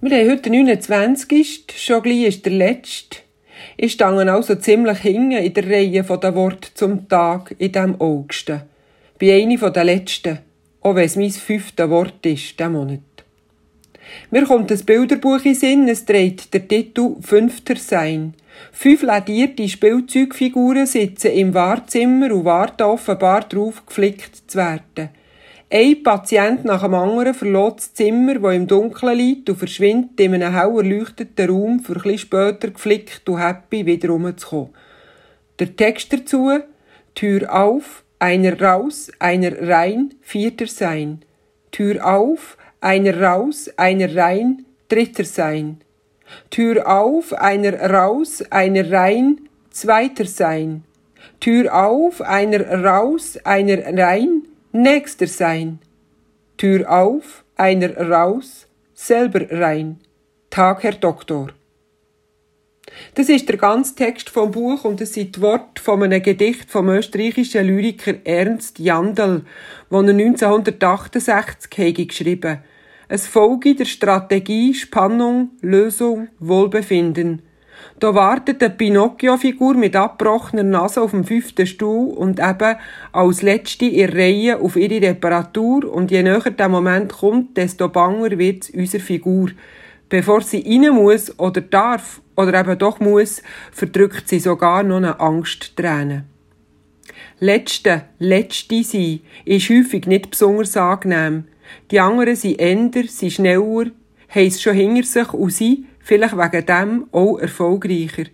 Wir haben heute den 29. Schon gleich ist der letzte. Ich stange also ziemlich hinten in der Reihe der Worte zum Tag in diesem August. Bei einer der letzten, auch wenn es mein fünftes Wort ist, diesen Monat. Mir kommt ein Bilderbuch in Sinn, es trägt der Titel Fünfter Sein. Fünf ledierte Spielzeugfiguren sitzen im Wahrzimmer und warten offenbar darauf, geflickt zu werden. Ein Patient nach dem anderen verlässt das Zimmer, wo im Dunkeln liegt, und verschwindet in einem hell erleuchteten Raum, für ein später geflickt und happy wieder rumzukommen. Der Text dazu, Tür auf, einer raus, einer rein, vierter sein. Tür auf, einer raus, einer rein, dritter sein. Tür auf, einer raus, einer rein, zweiter sein. Tür auf, einer raus, einer rein, Nächster sein. Tür auf, einer raus, selber rein. Tag, Herr Doktor. Das ist der ganze Text vom Buch und es sind die Worte von einem Gedicht vom österreichischen Lyriker Ernst Jandl, das er 1968 geschrieben Es folge der Strategie Spannung, Lösung, Wohlbefinden. Da wartet eine Pinocchio-Figur mit abgebrochener Nase auf dem fünften Stuhl und eben als letzte in Reihe auf ihre Reparatur und je näher der Moment kommt, desto banger wird unsere Figur. Bevor sie rein muss oder darf oder eben doch muss, verdrückt sie sogar noch eine Angstträne. Letzte, letzte sein ist häufig nicht besonders angenehm. Die anderen sind änder, sind schneller, haben schon hinter sich und sind, vielleicht wegen dem auch erfolgreicher.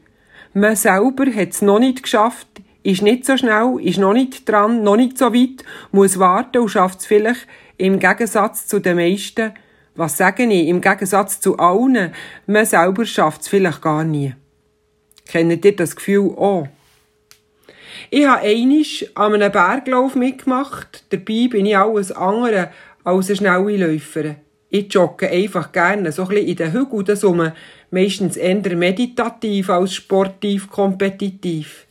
Man selber hat es noch nicht geschafft, ist nicht so schnell, ist noch nicht dran, noch nicht so weit, muss warten und schafft es vielleicht im Gegensatz zu den meisten, was sage ich, im Gegensatz zu allen, man selber schafft es vielleicht gar nie. Kennt ihr das Gefühl auch? Ich habe einisch an einem Berglauf mitgemacht, dabei bin ich alles andere als eine schnelle Läuferin. Ich jogge einfach gerne so ein bisschen in den Hügeln rum, meistens eher meditativ als sportiv kompetitiv.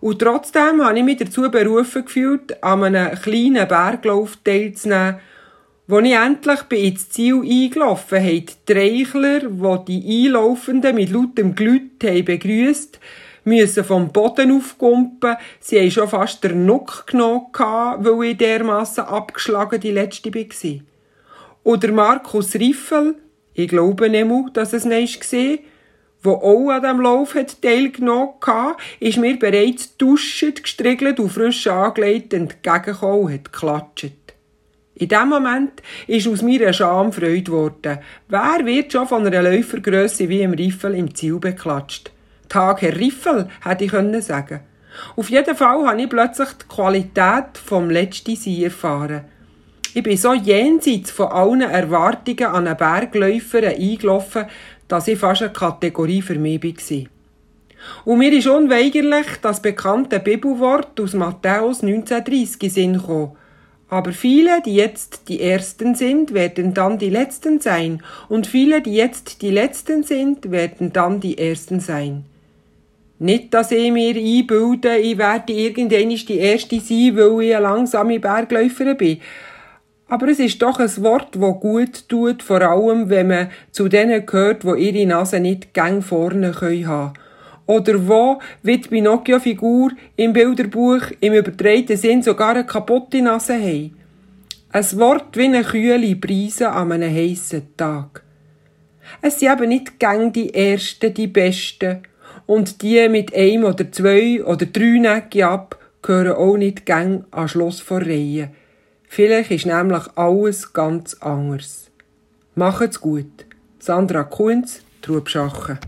Und trotzdem habe ich mich dazu berufen gefühlt, an einem kleinen Berglauf teilzunehmen, wo ich endlich bin ins Ziel eingelaufen habe. Die Reichler, die die Einlaufenden mit lautem Glüt haben begrüßt, müssen vom Boden aufkumpen. Sie haben schon fast den Nuck genommen, weil ich dermassen abgeschlagen die letzte war. Oder Markus Riffel, ich glaube nicht dass es nicht war, der auch an diesem Lauf teilgenommen hat, ist mir bereits duschend, gestriegelt und frisch angelegt entgegengekommen und geklatscht. In dem Moment ist aus mir Scham Freude geworden. Wer wird schon von einer Läufergrösse wie im Riffel im Ziel beklatscht? Tag, Herr Riffel, hätte ich können sagen. Auf jeden Fall habe ich plötzlich die Qualität vom letzten Sein erfahren. Ich bin so jenseits von allen Erwartungen an einen Bergläufer eingelaufen, dass ich fast eine Kategorie für mich war. Und mir ist unweigerlich das bekannte Bibelwort aus Matthäus 1930 in Sinn gekommen. Aber viele, die jetzt die Ersten sind, werden dann die Letzten sein. Und viele, die jetzt die Letzten sind, werden dann die Ersten sein. Nicht, dass ich mir einbilde, ich werde irgendwann die Erste sein, weil ich eine langsame Bergläuferin bin. Aber es ist doch ein Wort, das gut tut, vor allem, wenn man zu denen gehört, wo ihre Nase nicht gang vorne haben können Oder wo, wie die Pinocchio-Figur im Bilderbuch im übertreiten Sinn sogar eine kaputte Nase haben. Ein Wort wie eine kühle Brise an einem heissen Tag. Es sind eben nicht gang die Ersten, die Besten. Und die mit einem oder zwei oder drei Näcken ab gehören auch nicht gang an Schluss vor Reihe. Vielleicht ist nämlich alles ganz anders. Macht's gut. Sandra Kunz, Trubschachen.